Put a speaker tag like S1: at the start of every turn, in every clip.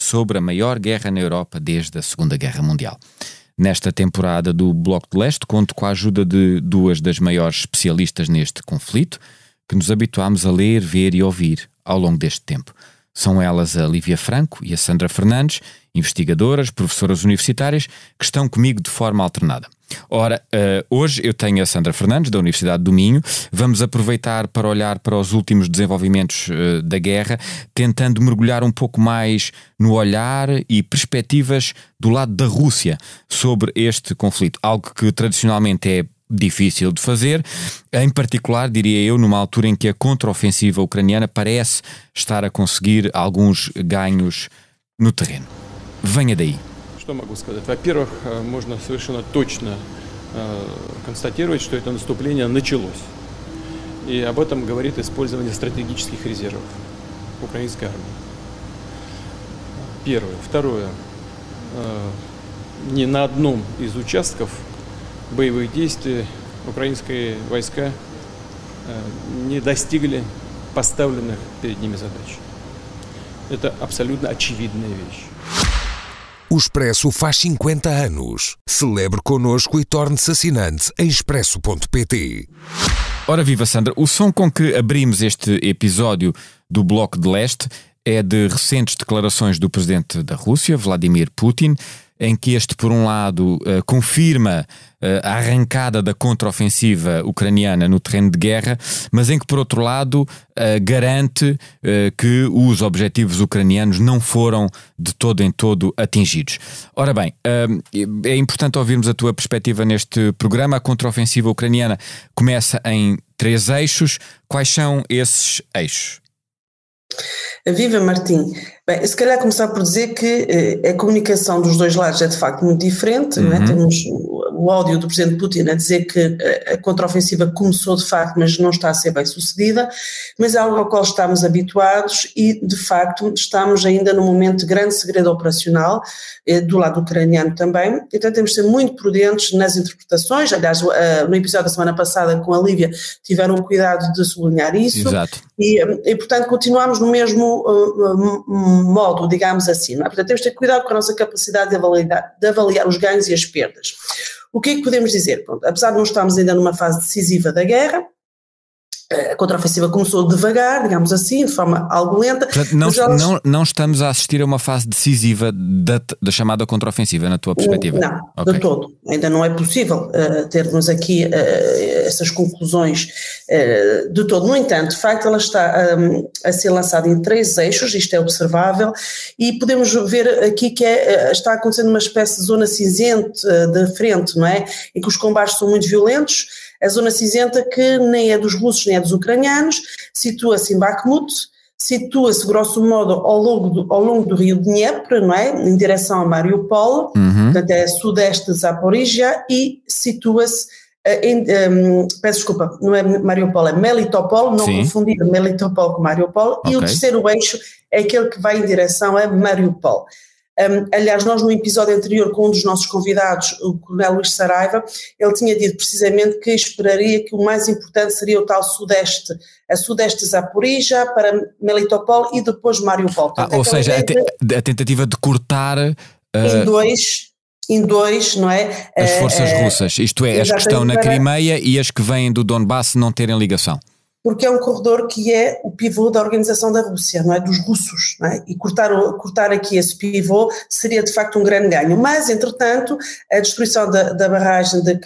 S1: sobre a maior guerra na Europa desde a Segunda Guerra Mundial. Nesta temporada do Bloco de Leste, conto com a ajuda de duas das maiores especialistas neste conflito que nos habituámos a ler, ver e ouvir ao longo deste tempo. São elas a Lívia Franco e a Sandra Fernandes, investigadoras, professoras universitárias, que estão comigo de forma alternada. Ora, uh, hoje eu tenho a Sandra Fernandes, da Universidade do Minho. Vamos aproveitar para olhar para os últimos desenvolvimentos uh, da guerra, tentando mergulhar um pouco mais no olhar e perspectivas do lado da Rússia sobre este conflito. Algo que tradicionalmente é difícil de fazer, em particular, diria eu, numa altura em que a contraofensiva ucraniana parece estar a conseguir alguns ganhos no terreno. Venha daí.
S2: Что могу сказать? Во-первых, можно совершенно точно констатировать, что это наступление началось. И об этом говорит использование стратегических резервов украинской армии. Первое. Второе. Ни на одном из участков боевых действий украинские войска не достигли поставленных перед ними задач. Это абсолютно очевидная вещь.
S3: O Expresso faz 50 anos. Celebre connosco e torne-se assinante em expresso.pt.
S1: Ora viva Sandra, o som com que abrimos este episódio do Bloco de Leste é de recentes declarações do presidente da Rússia, Vladimir Putin, em que este, por um lado, uh, confirma uh, a arrancada da contraofensiva ucraniana no terreno de guerra, mas em que, por outro lado, uh, garante que os objetivos ucranianos não foram de todo em todo atingidos. Ora bem, é importante ouvirmos a tua perspectiva neste programa. A contraofensiva ucraniana começa em três eixos. Quais são esses eixos?
S4: Viva Martim! Bem, se calhar começar por dizer que eh, a comunicação dos dois lados é de facto muito diferente, uhum. é? temos o áudio do Presidente Putin a dizer que a contraofensiva começou de facto, mas não está a ser bem sucedida, mas é algo ao qual estamos habituados e de facto estamos ainda num momento de grande segredo operacional, eh, do lado ucraniano também, então temos de ser muito prudentes nas interpretações, aliás no episódio da semana passada com a Lívia tiveram o cuidado de sublinhar isso,
S1: Exato.
S4: E, e portanto continuamos no mesmo modo, digamos assim. É? Portanto, temos de ter cuidado com a nossa capacidade de avaliar, de avaliar os ganhos e as perdas. O que é que podemos dizer? Pronto, apesar de não estarmos ainda numa fase decisiva da guerra, a contraofensiva começou devagar, digamos assim, de forma algo lenta.
S1: Portanto, não, elas... não, não estamos a assistir a uma fase decisiva da, da chamada contraofensiva, na tua perspectiva?
S4: Não, okay. de todo. Ainda não é possível uh, termos aqui uh, essas conclusões de todo. No entanto, de facto, ela está um, a ser lançada em três eixos, isto é observável, e podemos ver aqui que é, está acontecendo uma espécie de zona cinzenta de frente, não é? Em que os combates são muito violentos a zona cinzenta que nem é dos russos nem é dos ucranianos, situa-se em Bakhmut, situa-se grosso modo ao longo do, ao longo do rio Dnieper, não é? Em direção a Mariupol, uhum. portanto é sudeste de Zaporizhia e situa-se eh, em, um, ehm, peço desculpa, não é Mariupol, é Melitopol, não Sim. confundir Melitopol com Mariupol, okay. e o terceiro eixo é aquele que vai em direção a Mariupol. Um, aliás, nós no episódio anterior com um dos nossos convidados, o Coronel Luís Saraiva, ele tinha dito precisamente que esperaria que o mais importante seria o tal sudeste, a sudeste de Zaporizhia para Melitopol e depois Mariupol.
S1: Ah, ou seja, a, te, a, tentativa de cortar... Uh...
S4: Em dois, em dois, não é?
S1: As forças uh, russas, isto é, as que estão na Crimeia e as que vêm do Donbass não terem ligação.
S4: Porque é um corredor que é o pivô da organização da Rússia, não é? Dos russos, é? E cortar, cortar aqui esse pivô seria de facto um grande ganho. Mas, entretanto, a destruição da, da barragem de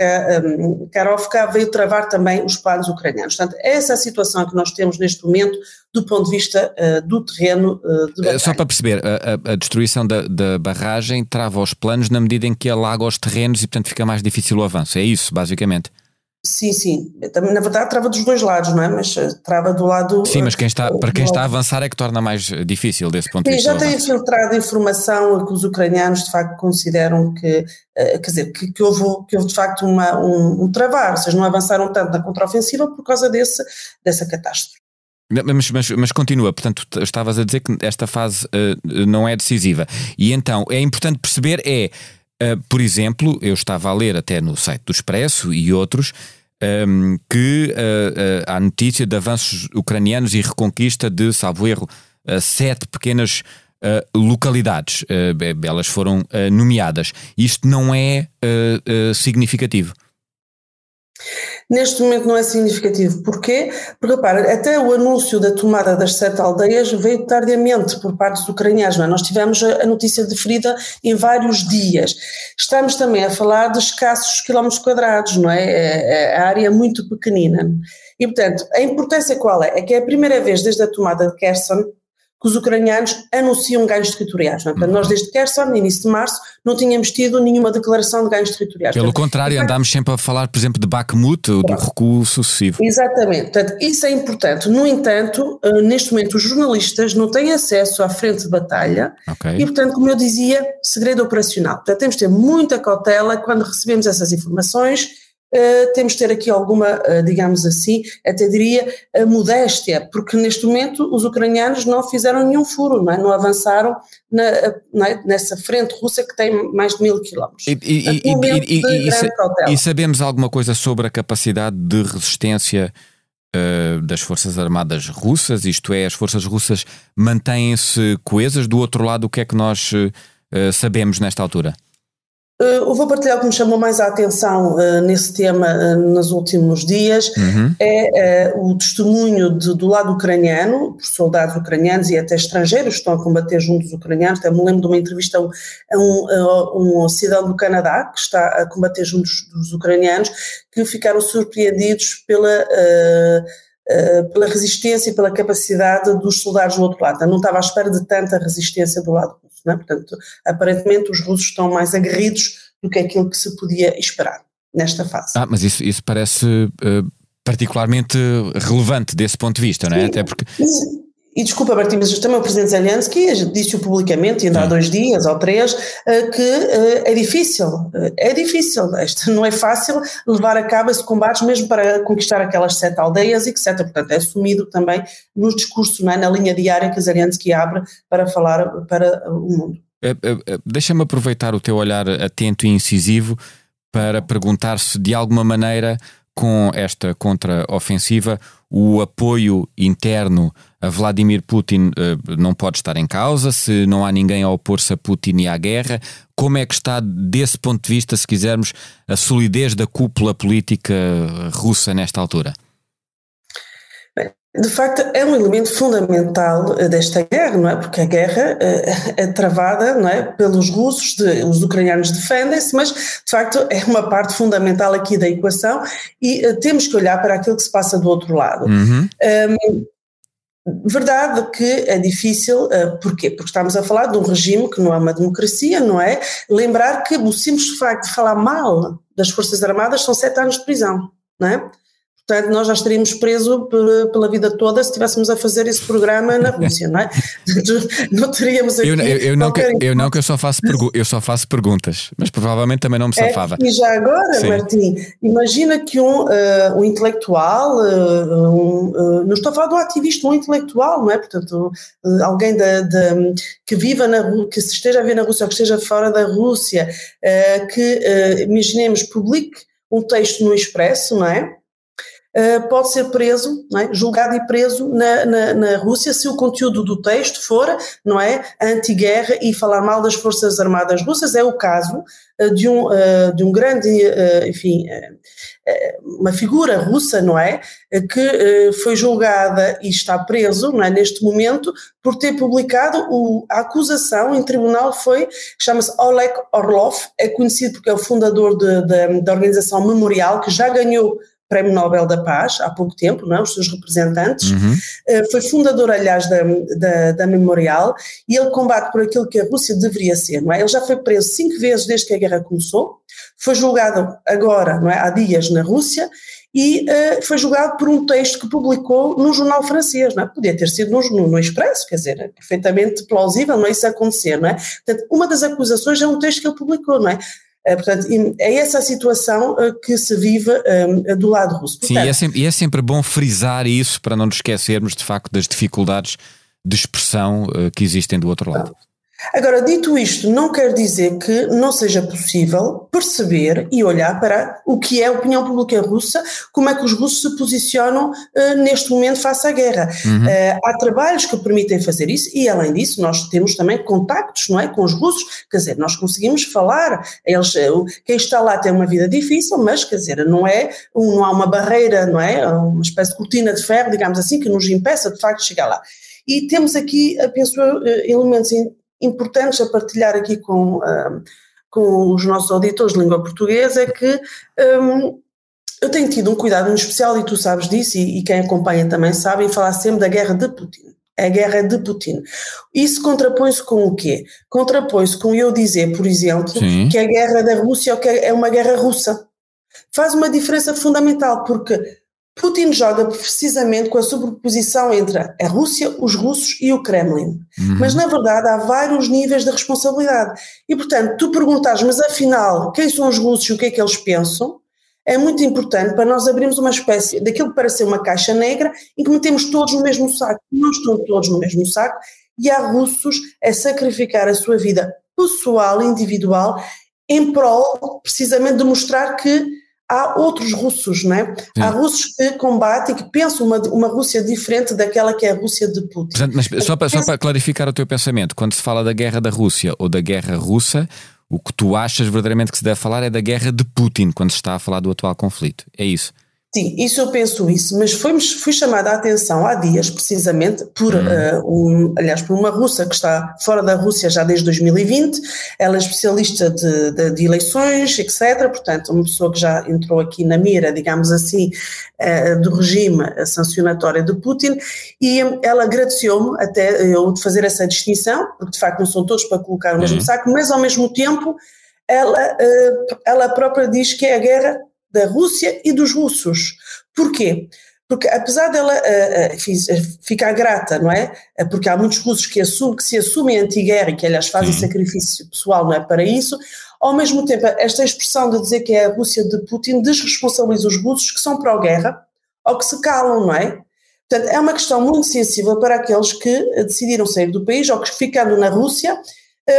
S4: Karovka veio travar também os planos ucranianos. Portanto, essa é a situação que nós temos neste momento do ponto de vista uh, do terreno uh, de batalha.
S1: Só para perceber, a, a destruição da, da, barragem trava os planos na medida em que alaga os terrenos e, portanto, fica mais difícil o avanço. É isso, basicamente?
S4: Sim, sim. Também, na verdade, trava dos dois lados, não é? Mas eh, trava do lado.
S1: Sim, mas quem está, para quem está a avançar é que torna mais difícil desse ponto sim, de
S4: vista. Já tem filtrado informação que os ucranianos de facto consideram que, eh, quer dizer, que, que, houve, que houve de facto uma, um, um travar, ou seja, não avançaram tanto na contraofensiva por causa desse, dessa catástrofe.
S1: Mas, mas, mas, continua, portanto, estavas a dizer que esta fase uh, não é decisiva. E então, é importante perceber é Uh, por exemplo, eu estava a ler até no site do Expresso e outros um, que uh, uh, há notícia de avanços ucranianos e reconquista de, salvo erro, sete pequenas localidades. elas foram nomeadas. Isto não é significativo.
S4: Neste momento não é significativo. Porquê? Porque, repara, até o anúncio da tomada das sete aldeias veio tardiamente por parte dos ucranianos. É? Nós tivemos a notícia deferida em vários dias. Estamos também a falar de escassos quilómetros quadrados, não é? é, é a área é muito pequenina. E, portanto, a importância qual é? É que é a primeira vez desde a tomada de Kherson que os ucranianos anunciam ganhos territoriais. É? Portanto, nós desde Kherson, no início de março, não tínhamos tido nenhuma declaração de ganhos territoriais.
S1: Pelo Portanto, contrário, é, andámos sempre a falar, por exemplo, de Bakhmut, do recuo sucessivo.
S4: Exatamente. Portanto, isso é importante. No entanto, eh, neste momento os jornalistas não têm acesso à frente de batalha okay. e, portanto, como eu dizia, segredo operacional. Portanto, temos de ter muita cautela quando recebemos essas informações Uh, temos de ter aqui alguma, uh, digamos assim, até diria, uh, modéstia, porque neste momento os ucranianos não fizeram nenhum furo, não, é? não avançaram na, não é? nessa frente russa que tem mais de mil quilómetros.
S1: E, e, e, e, sabemos alguma coisa sobre a capacidade de resistência das Forças Armadas russas, isto é, as Forças russas mantêm-se coesas? Do outro lado, o que é que nós sabemos nesta altura?
S4: Uh, o vou partilhar o que me chamou mais a atenção uh, nesse tema uh, nos últimos dias uhum. é o testemunho de, do lado ucraniano, por soldados ucranianos e até estrangeiros que estão a combater junto dos ucranianos. Até me lembro de uma entrevista a um, a um cidadão do Canadá que está a combater junto dos, dos ucranianos, que ficaram surpreendidos pela pela resistência e pela capacidade dos soldados do outro lado. Não estava à espera de tanta resistência do lado é? Portanto, aparentemente os russos estão mais aguerridos do que aquilo que se podia esperar nesta fase.
S1: Ah, mas isso, isso parece uh, particularmente relevante desse ponto de vista, não é? Sim,
S4: Até porque. E desculpa, Martim, mas também o presidente Zelensky disse-o publicamente, ainda há dois dias ou três, eh, que eh, é difícil, é difícil, isto não é fácil levar a cabo esse combate mesmo para conquistar aquelas sete aldeias, etc. Portanto, é assumido também no discurso, é? na linha diária que Zelensky abre para falar para o mundo.
S1: Deixa-me aproveitar o teu olhar atento e incisivo para perguntar se de alguma maneira com esta contraofensiva o apoio interno Vladimir Putin uh, não pode estar em causa, se não há ninguém a opor-se a Putin e à guerra. Como é que está, desse ponto de vista, se quisermos, a solidez da cúpula política russa nesta altura?
S4: De facto, é um elemento fundamental eh, desta guerra, não é? Porque a guerra eh, é travada, não é? Pelos russos, de, os ucranianos defendem-se, mas de facto é uma parte fundamental aqui da equação e temos que olhar para aquilo que se passa do outro lado. Uhum. Um, Verdade que é difícil, uh, porquê? Porque estamos a falar de um regime que não é uma democracia, não é? Lembrar que o simples facto de falar mal das Forças Armadas são sete anos de prisão, não é? Portanto, nós já estaríamos presos pela vida toda se estivéssemos a fazer esse programa na Rússia, não é? Não teríamos aqui.
S1: Eu, eu, eu não, que, eu não que eu só faço eu só faço perguntas, mas provavelmente também não me é, safava.
S4: É, e já agora, Sim. Martim, imagina que um, uh, um intelectual, uh, um, uh, não estou a falar de um ativista, um intelectual, não é? Portanto, alguém da, da, que viva na que se esteja a ver na Rússia ou que esteja fora da Rússia, que imaginemos publique um texto no Expresso, não é? Uh, pode ser preso, é? julgado e preso na, na, na, Rússia se o conteúdo do texto for, não é, anti-guerra e falar mal das forças armadas russas. É o caso uh, de, um, uh, de um grande, enfim, uma figura russa, não é, que foi julgada e está preso, não é, neste momento, por ter publicado o, a acusação em tribunal foi, chama-se Oleg Orlov, é conhecido porque é o fundador de, da organização Memorial, que já ganhou Prémio Nobel da Paz há pouco tempo, não é? os seus representantes, uhum. uh, foi fundador, aliás, da, da, da, Memorial, e ele combate por aquilo que a Rússia deveria ser, não é? Ele já foi preso cinco vezes desde que a guerra começou, foi julgado agora, não é? há dias na Rússia, e uh, foi julgado por um texto que publicou no jornal francês, não é? Podia ter sido no, no, no Expresso, quer dizer, é perfeitamente plausível não é isso acontecer, não é? Portanto, uma das acusações é um texto que ele publicou, não é? Eh, portanto, é essa a situação eh, que se vive um, do lado russo.
S1: Portanto, Sim, e é, sempre, e é sempre bom frisar isso para não nos esquecermos de facto das dificuldades de expressão que existem do outro lado.
S4: Agora, dito isto, não quer dizer que não seja possível perceber e olhar para o que é a opinião pública russa, como é que os russos se posicionam uh, neste momento face à guerra. Uhum. Uh, há trabalhos que permitem fazer isso e, além disso, nós temos também contactos não é, com os russos, quer dizer, nós conseguimos falar, eles, uh, quem está lá tem uma vida difícil, mas, quer dizer, não é, não há uma barreira, não é, uma espécie de cortina de ferro, digamos assim, que nos impeça de facto de chegar lá. E temos aqui, penso eu, elementos importantes a partilhar aqui com, uh, com os nossos auditores de língua portuguesa é que um, eu tenho tido um cuidado muito especial, e tu sabes disso, e, e quem acompanha também sabe, em falar sempre da guerra de Putin. A guerra de Putin. Isso contrapõe-se com o quê? Contrapõe-se com eu dizer, por exemplo, Sim. que a guerra da Rússia é uma guerra russa. Faz uma diferença fundamental, porque Putin joga precisamente com a sobreposição entre a Rússia, os russos e o Kremlin. Uhum. Mas, na verdade, há vários níveis de responsabilidade. E, portanto, tu perguntas, mas afinal, quem são os russos e o que é que eles pensam? É muito importante para nós abrirmos uma espécie daquilo que parece ser uma caixa negra em que metemos todos no mesmo saco. Não estão todos no mesmo saco e há russos a sacrificar a sua vida pessoal, individual, em prol precisamente de mostrar que há outros russos, não é? Sim. Há russos que combatem, que pensam uma, uma Rússia diferente daquela que é a Rússia de Putin.
S1: Portanto, mas só para, só para clarificar o teu pensamento, quando se fala da guerra da Rússia ou da guerra russa, o que tu achas verdadeiramente que se deve falar é da guerra de Putin, quando se está a falar do atual conflito. É isso?
S4: Sim, isso eu penso isso, mas fui chamada a atenção há dias, precisamente, por, uhum. uh, um, aliás, por uma russa que está fora da Rússia já desde 2020, ela é especialista de, de, de eleições, etc., portanto, uma pessoa que já entrou aqui na mira, digamos assim, uh, do regime sancionatório de Putin, e ela agradeceu-me até eu de fazer essa distinção, porque de facto não são todos para colocar no mesmo uhum. saco, mas ao mesmo tempo ela, uh, ela própria diz que é a guerra da Rússia e dos russos. Porquê? Porque apesar dela uh, ficar grata, não é? Porque há muitos russos que, assumem, que se assumem anti-guerra e que, aliás, fazem Sim. sacrifício pessoal, não é? Para isso, ao mesmo tempo, esta expressão de dizer que é a Rússia de Putin desresponsabiliza os russos que são pró-guerra ou que se calam, não é? Portanto, é uma questão muito sensível para aqueles que decidiram sair do país ou que, ficando na Rússia,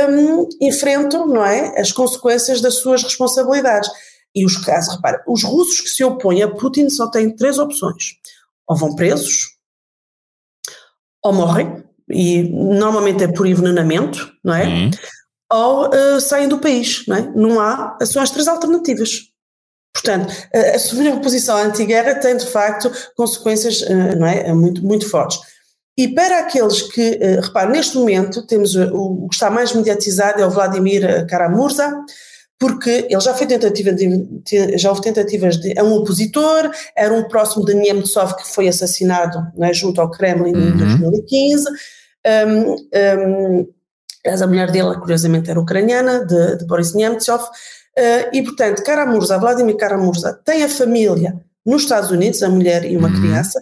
S4: um, enfrentam, não é? As consequências das suas responsabilidades. E os casos, repara, os russos que se opõem a Putin só têm três opções: ou vão presos, ou morrem, e normalmente é por envenenamento, não é? Uhum. Ou uh, saem do país, não é? Não há, são as três alternativas. Portanto, assumir a posição anti-guerra tem de facto consequências uh, não é? muito, muito fortes. E para aqueles que, uh, repare, neste momento temos o, o que está mais mediatizado é o Vladimir Karamurza, porque ele já foi tentativa de, já houve tentativas de é um opositor, era um próximo de Nemtsov que foi assassinado é, junto ao Kremlin uhum. em 2015. Um, um, a mulher dele, curiosamente, era ucraniana, de, de Boris Nemtsov, uh, e portanto, Karamurza, Vladimir Karamurza, tem a família nos Estados Unidos, a mulher e uma uhum. criança,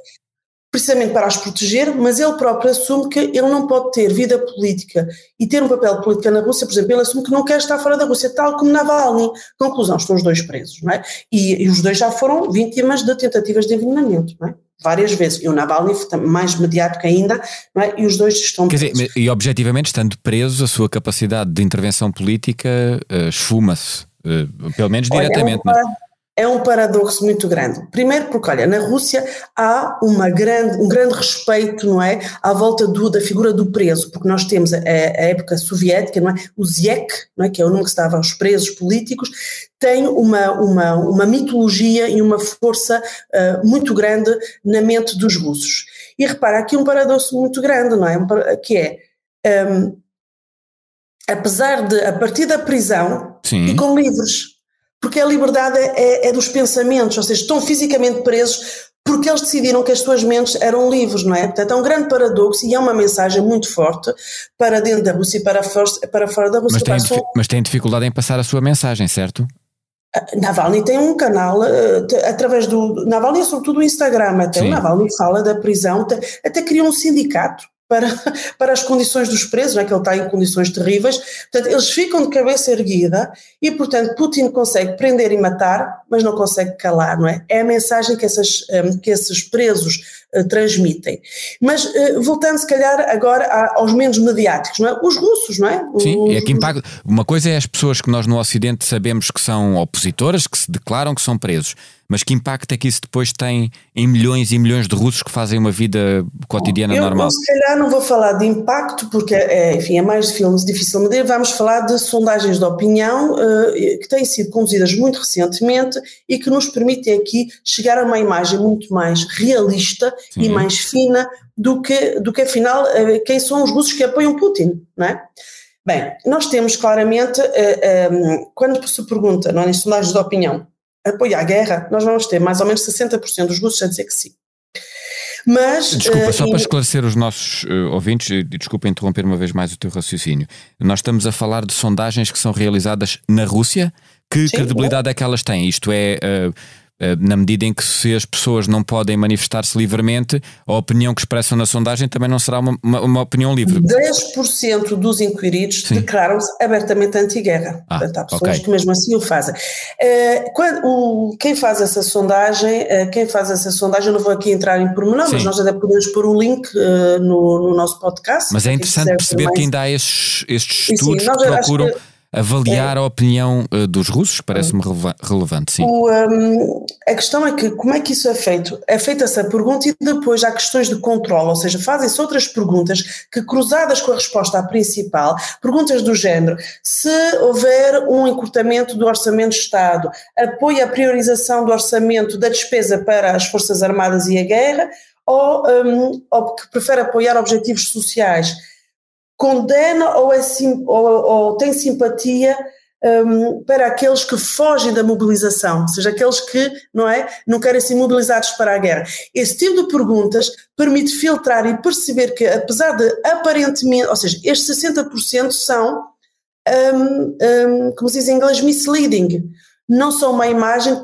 S4: precisamente para as proteger, mas ele próprio assume que ele não pode ter vida política e ter um papel político na Rússia, por exemplo, ele assume que não quer estar fora da Rússia, tal como Navalny. Conclusão, estão os dois presos, não é? E, e os dois já foram vítimas de tentativas de envenenamento, não é? Várias vezes. E o Navalny, mais mediático ainda, não é? E os dois estão
S1: Quer presos. Dizer, e objetivamente, estando presos, a sua capacidade de intervenção política uh, esfuma-se, uh, pelo menos Olha, diretamente,
S4: é
S1: uma,
S4: é um paradoxo muito grande. Primeiro porque, olha, na Rússia há uma grande, um grande respeito, não é, à volta do, da figura do preso, porque nós temos a, a época soviética, não é, o Ziek, não é, que é o nome que se dava aos presos políticos, tem uma, uma, uma mitologia e uma força uh, muito grande na mente dos russos. E repara, aqui um paradoxo muito grande, não é, que é... Um, apesar de, a partir da prisão, Sim. ficam livres porque a liberdade é, é, dos pensamentos, ou seja, estão fisicamente presos porque eles decidiram que as suas mentes eram livres, não é? Portanto, é um grande paradoxo e é uma mensagem muito forte para dentro da Rússia e para, para fora da Rússia.
S1: Mas tem, mas tem dificuldade em passar a sua mensagem, certo?
S4: Ah, Navalny tem um canal uh, através do. Navalny é sobretudo o Instagram, até Sim. o Navalny fala da prisão, até, até criou um sindicato para, para as condições dos presos, não é que ele está em condições terríveis, portanto eles ficam de cabeça erguida e portanto Putin consegue prender e matar, mas não consegue calar, não é? É a mensagem que, essas, hum, que esses presos uh, transmitem. Mas uh, voltando se calhar agora aos menos mediáticos, não é? Os russos, não é?
S1: Sim, é que impacta. Uma coisa é as pessoas que nós no Ocidente sabemos que são opositoras, que se declaram que são presos mas que impacto é que isso depois tem em milhões e milhões de russos que fazem uma vida cotidiana
S4: eu,
S1: normal?
S4: Eu, se calhar não vou falar de impacto, porque é, enfim, é mais filmes difícil de medir, vamos falar de sondagens de opinião uh, que têm sido conduzidas muito recentemente e que nos permitem aqui chegar a uma imagem muito mais realista Sim. e mais fina do que, do que afinal, uh, quem são os russos que apoiam Putin, não é? Bem, nós temos claramente, eh, um, quando se pergunta, não é, em sondagens de opinião, apoiar a guerra, nós vamos ter mais ou menos 60% dos russos a dizer que sim. Mas,
S1: desculpa, uh, só para esclarecer os nossos uh, ouvintes, desculpa interromper uma vez mais o teu raciocínio. Nós estamos a falar de sondagens que são realizadas na Rússia. Que Sim, credibilidade é. é que elas têm? Isto é, uh, eh, na medida em que se as pessoas não podem manifestar-se livremente, a opinião que expressam na sondagem também não será uma, uma, uma opinião livre.
S4: 10% dos inquiridos declaram-se abertamente anti-guerra. Ah, Portanto, há pessoas okay. que mesmo assim o fazem. Uh, quando, o, quem faz essa sondagem, uh, quem faz essa sondagem, eu não vou aqui entrar em pormenor, mas nós até podemos pôr o link uh, no, no, nosso podcast.
S1: Mas é interessante perceber mais... que ainda há estes, estes estudos sim, que procuram avaliar é. a opinião uh, dos russos, parece-me releva relevante, sim.
S4: O, um, a questão é que como é que isso é feito? É feita essa pergunta e depois há questões de controle, ou seja, fazem-se outras perguntas que cruzadas com a resposta à principal, perguntas do género, se houver um encurtamento do orçamento de Estado, apoia a priorização do orçamento da despesa para as Forças Armadas e a guerra, ou, um, ou que prefere apoiar objetivos sociais, condena ou, é, ou, ou tem simpatia um, para aqueles que fogem da mobilização, ou seja, aqueles que não, é, não querem ser mobilizados para a guerra. Esse tipo de perguntas permite filtrar e perceber que, apesar de aparentemente, ou seja, estes 60% são, um, um, como se diz em inglês, misleading, não são uma imagem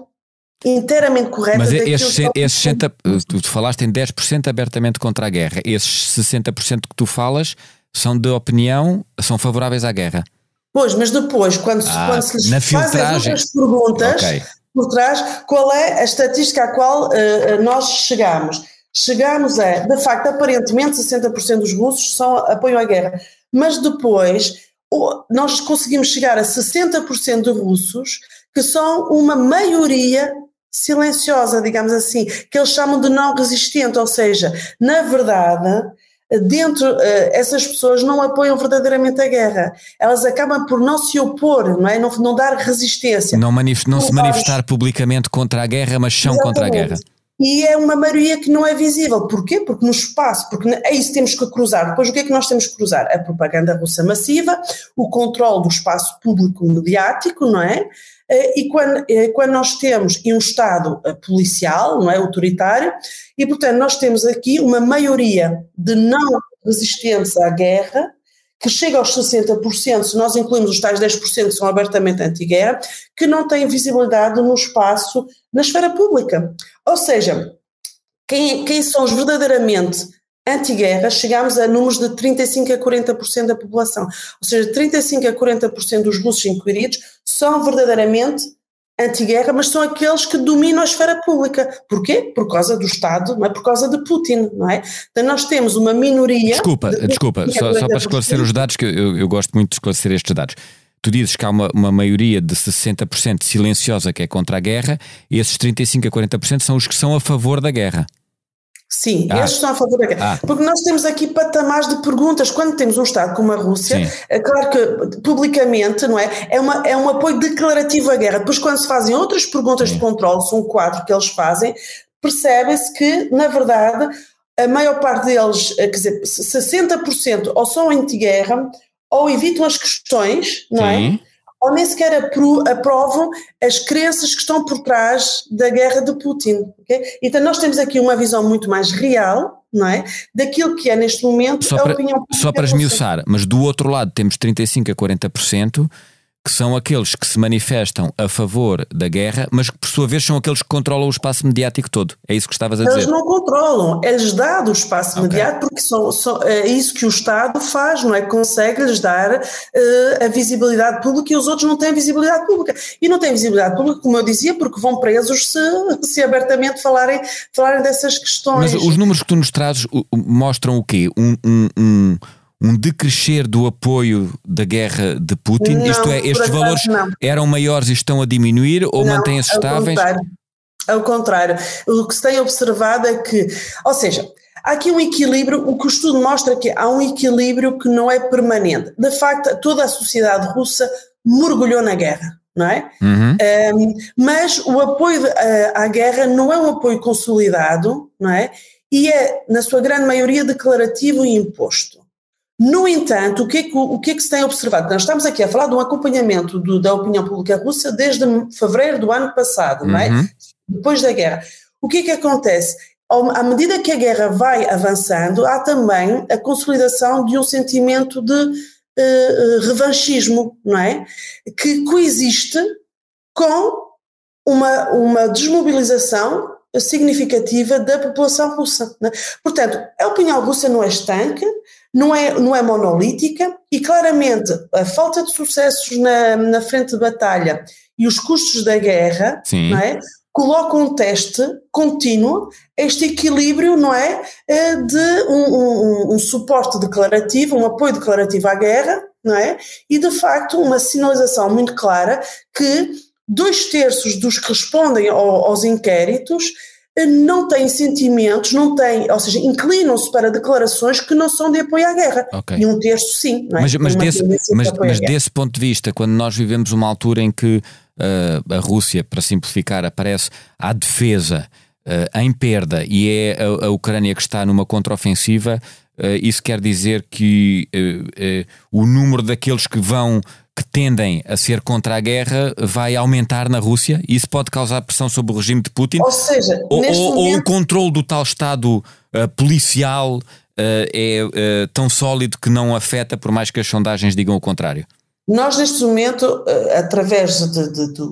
S4: inteiramente correta.
S1: Mas esses, esses 60, tu falaste em 10% abertamente contra a guerra, esses 60% que tu falas são de opinião, são favoráveis à guerra.
S4: Pois, mas depois, quando, ah, quando se lhes fazem outras perguntas, okay. por trás, qual é a estatística à qual uh, nós chegamos? Chegamos a, de facto, aparentemente 60% dos russos são, apoiam a guerra, mas depois nós conseguimos chegar a 60% de russos que são uma maioria silenciosa, digamos assim, que eles chamam de não resistente, ou seja, na verdade, dentro, uh, essas pessoas não apoiam verdadeiramente a guerra. Elas acabam por não se opor, não é? Não, não dar resistência.
S1: Não, não se manifestar publicamente contra a guerra, mas são Exatamente. contra a guerra.
S4: E é uma maioria que não é visível. Porquê? Porque no espaço, porque é isso que temos que cruzar. Depois o que é que nós temos que cruzar? A propaganda russa massiva, o controle do espaço público mediático, não é? Eh, e quando, eh, quando nós temos um Estado eh, policial, não é, autoritário, e portanto nós temos aqui uma maioria de não resistência à guerra, que chega aos 60%, se nós incluímos os tais 10% que são abertamente anti-guerra, que não têm visibilidade no espaço, na esfera pública. Ou seja, quem, quem são os verdadeiramente anti-guerra, chegámos a números de 35 a 40% da população. Ou seja, 35 a 40% dos russos inquiridos são verdadeiramente anti-guerra, mas são aqueles que dominam a esfera pública. Porquê? Por causa do Estado, não é? Por causa de Putin, não é? Então nós temos uma minoria...
S1: Desculpa, de, desculpa, só, só, para esclarecer os dados, que eu, eu gosto muito de esclarecer estes dados. tu dizes que há uma, uma maioria de 60% silenciosa que é contra a guerra, e esses 35% a 40% são os que são a favor da guerra.
S4: Sim, ah. estes estão a favor da guerra. Ah. Porque nós temos aqui patamares de perguntas. Quando temos um Estado como a Rússia, Sim. é claro que publicamente, não é? É, uma, é um apoio declarativo à guerra. Depois, quando se fazem outras perguntas Sim. de controle, são quatro que eles fazem, percebe-se que, na verdade, a maior parte deles, eh, quer dizer, 60% ou são anti-guerra ou evitam as questões, não é? Ou nem sequer aprovam as crenças que estão por trás da guerra de Putin. Okay? Então nós temos aqui uma visão muito mais real, não é? Daquilo que é neste momento
S1: só
S4: a
S1: para,
S4: opinião
S1: Só para esmiuçar, mas do outro lado temos 35% a 40% que são aqueles que se manifestam a favor da guerra, mas que por sua vez são aqueles que controlam o espaço mediático todo. É isso que estavas a dizer?
S4: Eles não controlam, é-lhes dado o espaço okay. mediático porque são, são, é isso que o Estado faz, não é? Consegue-lhes dar uh, a visibilidade pública e os outros não têm visibilidade pública. E não têm visibilidade pública, como eu dizia, porque vão presos se, se abertamente falarem, falarem dessas questões.
S1: Mas os números que tu nos trazes mostram o quê? um, um, um um decrescer do apoio da guerra de Putin? Não, Isto é, estes valores não. eram maiores e estão a diminuir ou mantêm-se estáveis?
S4: Contrário. Ao contrário, o que se tem observado é que, ou seja, há aqui um equilíbrio, o que o estudo mostra é que há um equilíbrio que não é permanente. De facto, toda a sociedade russa mergulhou na guerra, não é? Uhum. Um, mas o apoio à guerra não é um apoio consolidado, não é? E é, na sua grande maioria, declarativo e imposto. No entanto, o que, é que, o que é que se tem observado? Nós estamos aqui a falar de um acompanhamento do, da opinião pública russa desde fevereiro do ano passado, uhum. é? Uhum. Depois da guerra. O que é que acontece? À medida que a guerra vai avançando, há também a consolidação de um sentimento de uh, revanchismo, não é? Que coexiste com uma, uma desmobilização significativa da população russa. É? Portanto, a opinião russa não é estanque, não é, não é monolítica e claramente a falta de sucessos na, na frente de batalha e os custos da guerra não é, colocam um teste contínuo este equilíbrio não é, eh, de um, um, um, suporte declarativo, um apoio declarativo à guerra, não é, e de facto uma sinalização muito clara que dois terços dos que respondem ao, aos inquéritos não têm sentimentos, não têm, ou seja, inclinam-se para declarações que não são de apoio à guerra. Okay. E um terço sim, não é?
S1: Mas, mas, desse, mas, mas desse ponto de vista, quando nós vivemos uma altura em que uh, a Rússia, para simplificar, aparece à defesa, uh, em perda, e é a, a Ucrânia que está numa contraofensiva, uh, isso quer dizer que o número daqueles que vão que tendem a ser contra a guerra vai aumentar na Rússia e isso pode causar pressão sobre o regime de Putin?
S4: Ou seja,
S1: ou, ou,
S4: momento...
S1: o controle do tal Estado uh, policial uh, é uh, tão sólido que não afeta, por mais que as sondagens digam o contrário?
S4: Nós, neste momento, através de, de, de,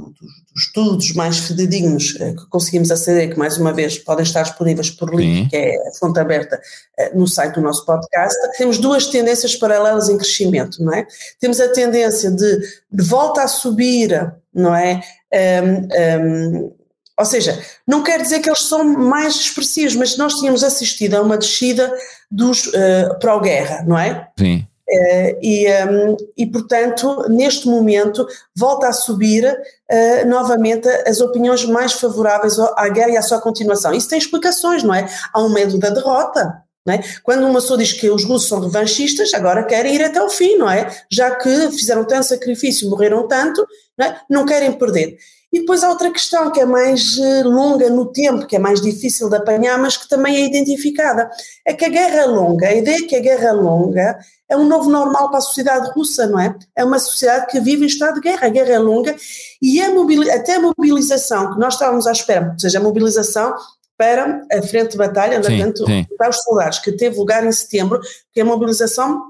S4: estudos mais fidedignos eh, que conseguimos aceder, que mais uma vez podem estar disponíveis por link, Sim. que é a fonte aberta eh, no site do nosso podcast, temos duas tendências paralelas em crescimento, não é? Temos a tendência de, de volta a subir, não é? Um, um, ou seja, não quer dizer que eles são mais expressivos, mas nós tínhamos assistido a uma descida dos uh, pró-guerra, não é?
S1: Sim.
S4: Uh, e, um, e, portanto, neste momento, volta a subir uh, novamente as opiniões mais favoráveis à guerra e à sua continuação. Isso tem explicações, não é? Há um medo da derrota. É? Quando uma pessoa diz que os russos são revanchistas, agora querem ir até o fim, não é? Já que fizeram tanto sacrifício, morreram tanto, não, é? não querem perder. E depois há outra questão que é mais eh, longa no tempo, que é mais difícil de apanhar, mas que também é identificada. É que a guerra longa, a ideia que a guerra longa é um novo normal para a sociedade russa, não é? É uma sociedade que vive em estado de guerra, a guerra é longa e a até a mobilização que nós estávamos à espera, ou seja, a mobilização para a frente de batalha, portanto, para os soldados, que teve lugar em setembro, que é a mobilização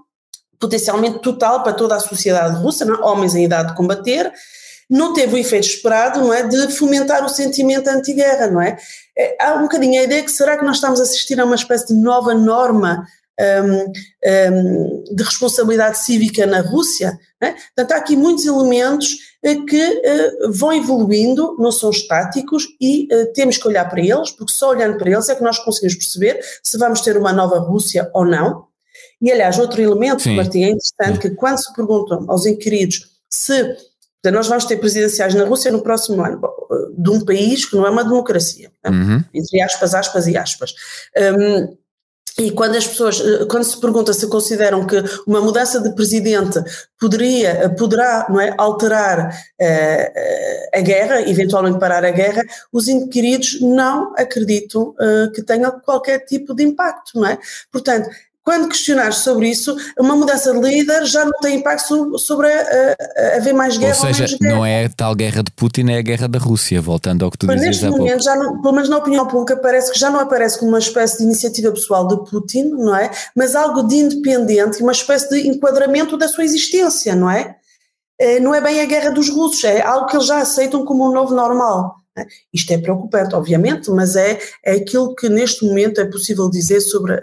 S4: potencialmente total para toda a sociedade russa, não? É? homens em idade de combater, não teve o efeito esperado, não é, de fomentar o sentimento anti-guerra, não é? é? Há um bocadinho a ideia que será que nós estamos a assistir a uma espécie de nova norma um, um, de responsabilidade cívica na Rússia? É? Portanto, há aqui muitos elementos eh, que uh, vão evoluindo, não são estáticos e uh, temos que olhar para eles, porque só olhando para eles é que nós conseguimos perceber se vamos ter uma nova Rússia ou não. E, aliás, outro elemento, Sim. Martim, é interessante, Sim. que quando se perguntam aos inquiridos Se nós vamos ter presidenciais na Rússia no próximo ano, de um país que não é uma democracia, né? uhum. entre aspas, aspas e aspas. Um, e quando as pessoas, eh, quando se pergunta se consideram que uma mudança de presidente poderia, eh, poderá não é, alterar uh, a guerra, eventualmente parar a guerra, os inquiridos não acreditam uh, que tenha qualquer tipo de impacto, não é? Portanto, quando questionares sobre isso, uma mudança de líder já não tem impacto sobre a, a, haver mais guerra.
S1: Ou seja,
S4: ou
S1: não é a tal guerra de Putin, é a guerra da Rússia, voltando ao que tu Mas
S4: dizias neste momento, já não, pelo menos na opinião pública, parece que já não aparece como uma espécie de iniciativa pessoal de Putin, não é? Mas algo de independente, uma espécie de enquadramento da sua existência, não é? Eh, não é bem a guerra dos russos, é algo que eles já aceitam como um novo normal. Isto é preocupante, obviamente, mas é, é aquilo que neste momento é possível dizer sobre uh,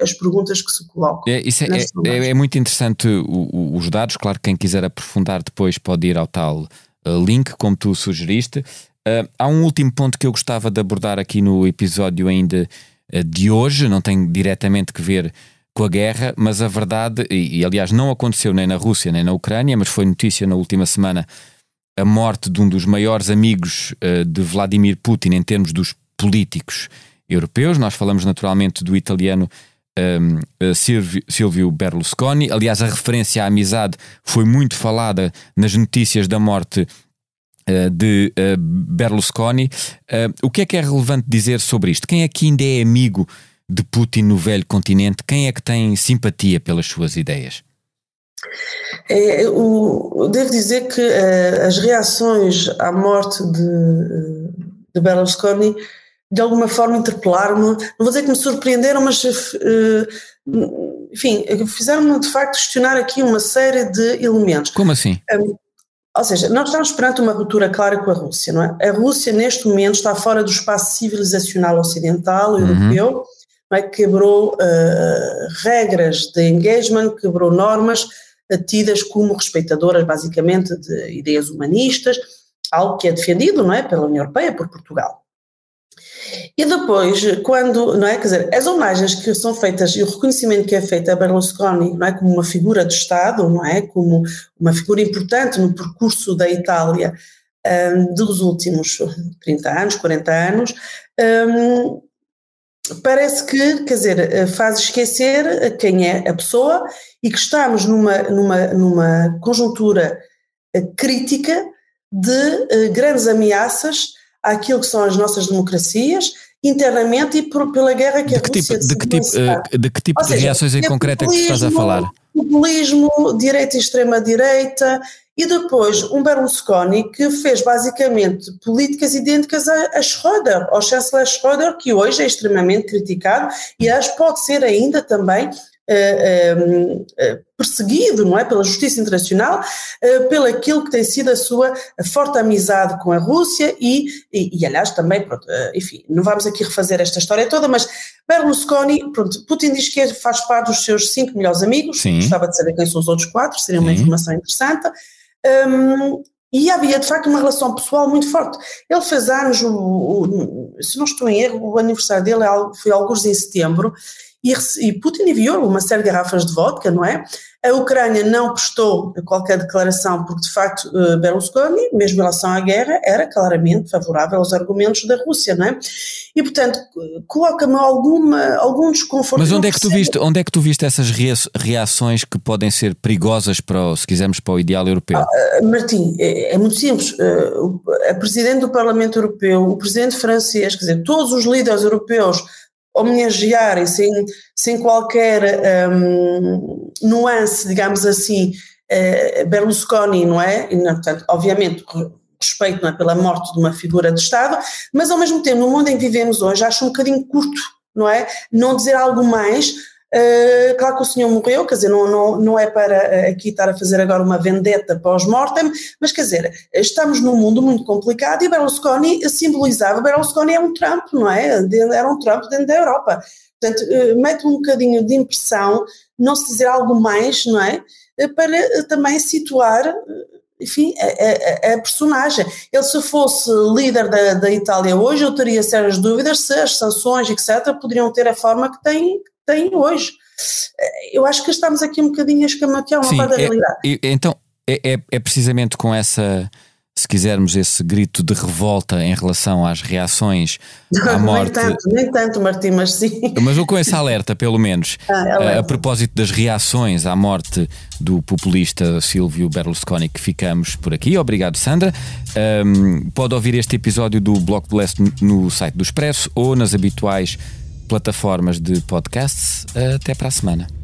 S4: as perguntas que se colocam.
S1: É, é, é, é, é, muito interessante o, o, os dados, claro que quem quiser aprofundar depois pode ir ao tal uh, link, como tu sugeriste. Uh, há um último ponto que eu gostava de abordar aqui no episódio ainda de hoje, não tem diretamente que ver com a guerra, mas a verdade, e, e aliás não aconteceu nem na Rússia nem na Ucrânia, mas foi notícia na última semana a morte de um dos maiores amigos uh, de Vladimir Putin em termos dos políticos europeus. Nós falamos naturalmente do italiano um, ehm, eh, Silvio, Silvio, Berlusconi. Aliás, a referência à amizade foi muito falada nas notícias da morte uh, de Berlusconi. o que é que é relevante dizer sobre isto? Quem é que ainda é amigo de Putin no velho continente? Quem é que tem simpatia pelas suas ideias?
S4: É, o, devo dizer que uh, as reações à morte de, de Berlusconi de alguma forma interpelaram-me, não vou dizer que me surpreenderam, mas uh, enfim, fizeram-me de facto questionar aqui uma série de elementos.
S1: Como assim? Um,
S4: ou seja, nós estamos perante uma ruptura clara com a Rússia, não é? A Rússia neste momento está fora do espaço civilizacional ocidental, uhum. europeu, é? quebrou uh, regras de engagement, quebrou normas, tidas como respeitadoras basicamente de ideias humanistas, algo que é defendido, não é, pela União Europeia, por Portugal. E depois, quando, não é, quer dizer, as homenagens que são feitas e o reconhecimento que é feito a Berlusconi, não é, como uma figura de Estado, não é, como uma figura importante no percurso da Itália um, dos últimos 30 anos, 40 anos, um, parece que, quer dizer, faz esquecer quem é a pessoa e que estamos numa, numa, numa conjuntura eh, crítica de eh, grandes ameaças àquilo que são as nossas democracias internamente e por, pela guerra que
S1: de a que
S4: Rússia
S1: tipo, de, que tipo, eh, de que tipo de reações em concreto é que estás a falar?
S4: Populismo, direita e extrema-direita, e depois um Berlusconi que fez basicamente políticas idênticas a, a Schröder, ao chanceler Schröder, que hoje é extremamente criticado e acho pode ser ainda também Uh, uh, perseguido, não é, pela justiça internacional, uh, pelo aquilo que tem sido a sua forte amizade com a Rússia e, e, e aliás, também, pronto, enfim, não vamos aqui refazer esta história toda, mas Berlusconi, pronto, Putin diz que faz parte dos seus cinco melhores amigos, Sim. gostava de saber quem são os outros quatro, seria uma Sim. informação interessante, um, e havia de facto uma relação pessoal muito forte. Ele fez anos, o, o, se não estou em erro, o aniversário dele é foi alguns em setembro, e, e Putin enviou uma série de garrafas de vodka, não é? A Ucrânia não prestou qualquer declaração, porque de facto eh, Berlusconi, mesmo em relação à guerra, era claramente favorável aos argumentos da Rússia, não é? E portanto coloca-me alguma, algum desconforto.
S1: Mas onde é que tu viste, onde é que tu viste essas reações que podem ser perigosas para, se quisermos, para o ideal europeu? Ah,
S4: ah Martim, é, é, muito simples. Uh, a Presidente do Parlamento Europeu, o Presidente francês, quer dizer, todos os líderes europeus homenagearem sem, sem qualquer um, nuance, digamos assim, uh, Berlusconi, não é? E, portanto, obviamente, respeito é, pela morte de uma figura de Estado, mas ao mesmo tempo, no mundo em que vivemos hoje, acho um bocadinho curto, não é? Não dizer algo mais Uh, claro que o senhor morreu, quer dizer, não, não, não é para eh, aqui estar a fazer agora uma vendetta pós-mortem, mas quer dizer, estamos num mundo muito complicado e Berlusconi simbolizava, Berlusconi é um Trump, não é? Era um Trump dentro da Europa. Portanto, uh, mete um bocadinho de impressão, não se dizer algo mais, não é? Para também situar enfim, a, a, a, personagem. Ele, se fosse líder da, da Itália hoje, eu teria sérias dúvidas se as sanções, etc., poderiam ter a forma que têm, têm hoje. Eu acho que estamos aqui um bocadinho a escamatear uma Sim, parte da é, realidade.
S1: então, é, é, é precisamente com essa se quisermos, esse grito de revolta em relação às reações à morte.
S4: nem tanto, nem tanto, Martim, mas sim.
S1: Mas com esse alerta, pelo menos, ah, a propósito das reações à morte do populista Silvio Berlusconi, que ficamos por aqui. Obrigado, Sandra. Um, pode ouvir este episódio do Bloco de Leste no site do Expresso ou nas habituais plataformas de podcasts. Até para a semana.